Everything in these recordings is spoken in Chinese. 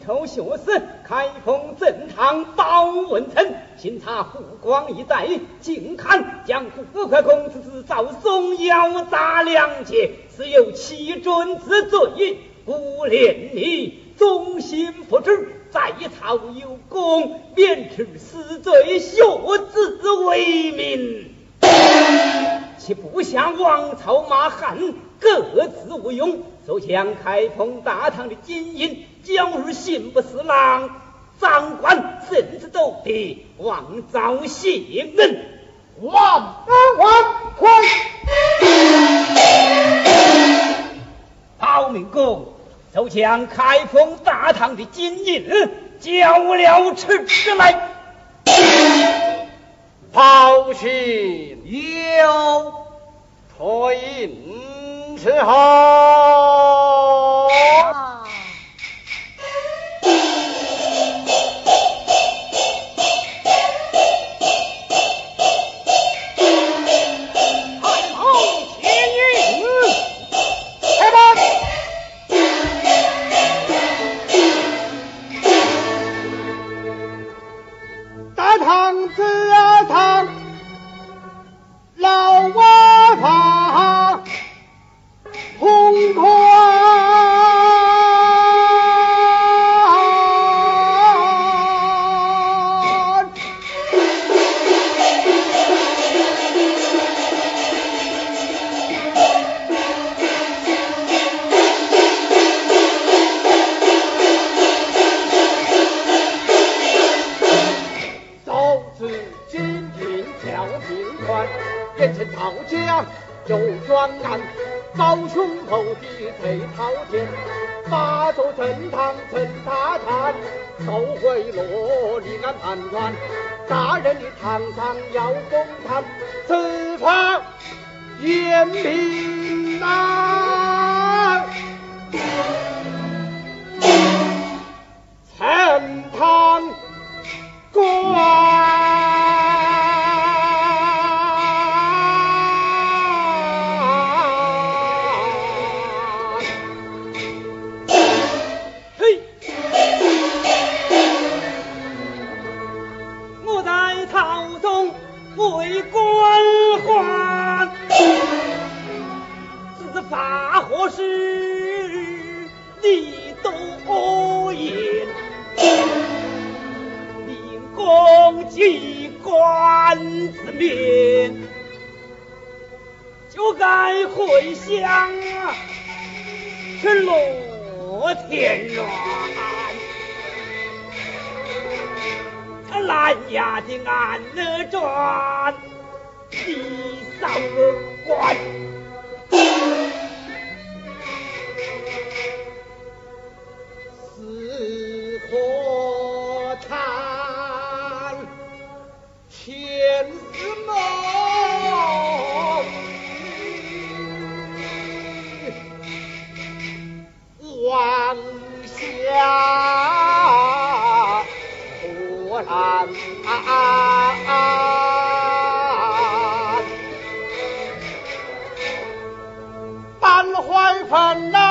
臣人替之先头，龙头学士开封正堂包文臣，巡查湖广一带，竟看将富贵公子之造松妖诈良劫，是有欺君之罪，故连你忠心不知，在朝有功，免除死罪，学子为民。其不像王朝马汉各自无用，就将开封大唐的金银交入刑部侍郎，长官甚至都得王昭谢恩，万万岁！包明公就将开封大唐的金银交了出来。报信有退之后。变成桃江，周庄南高雄后的退桃田，八座城堂成大坛，收回罗立案判官，大人的堂上要公堂，此番严明啊。陈塘关。啥何事？你都恶言，令公机关子面，就该回乡去落田园。他南衙的案子转，你上关。啊啊啊！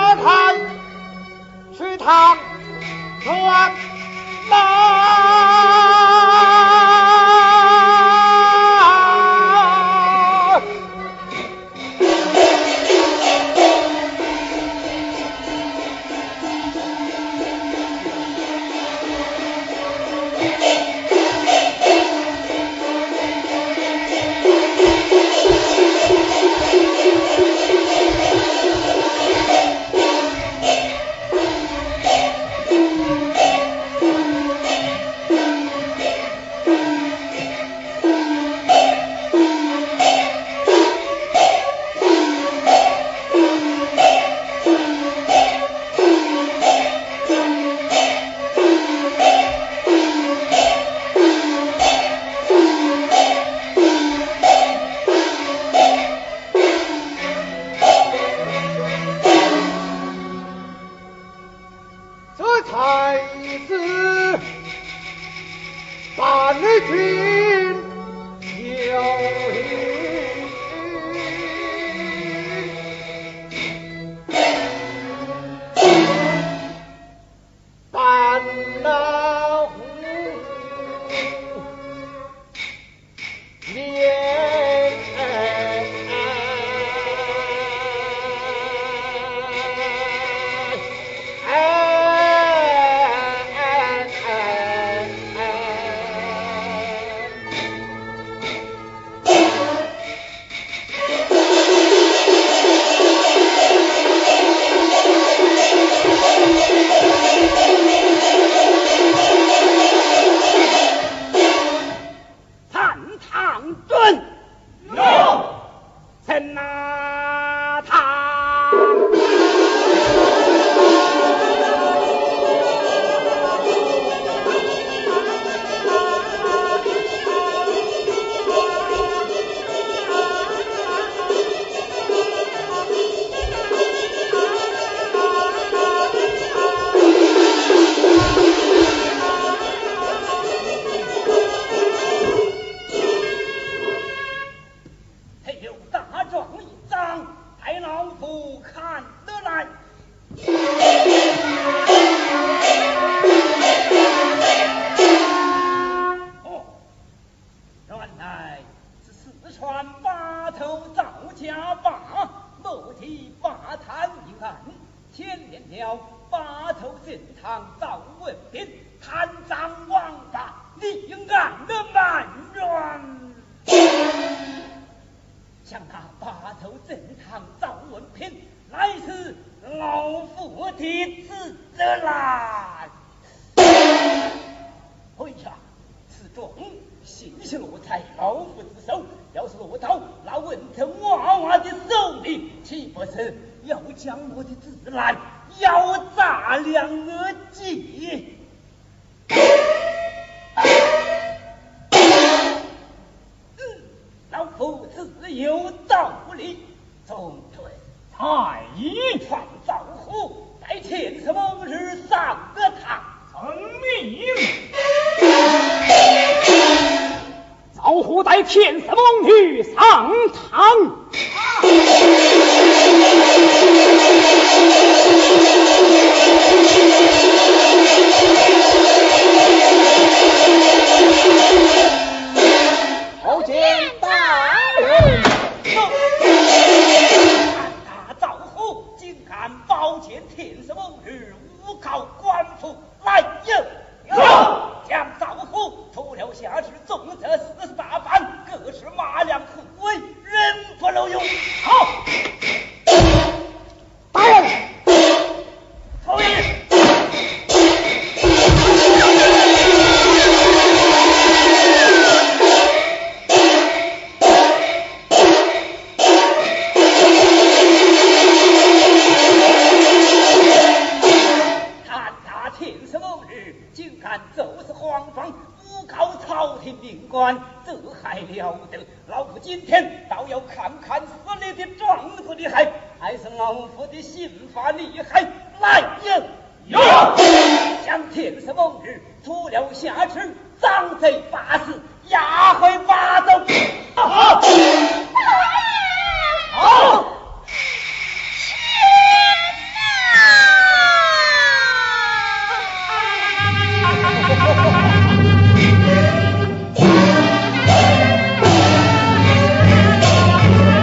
他去唐？才子伴你。立案的满冤。想那八头正堂赵文斌，乃是老夫的子来。哎呀，此状信息落在老夫之手，要是落到那文成娃娃的手里，岂不是要将我的子来要砸两耳鸡？自有道理。总队，太乙传赵虎，在天色蒙日上个堂。遵命。赵虎带天色蒙女上堂。包见天色蒙日，诬告官府来人！朝廷命官，这还了得！老夫今天倒要看看死你的状子厉害，还是老夫的刑法厉害！来人！有将天色蒙日除了下池，赃贼八十，押回巴州。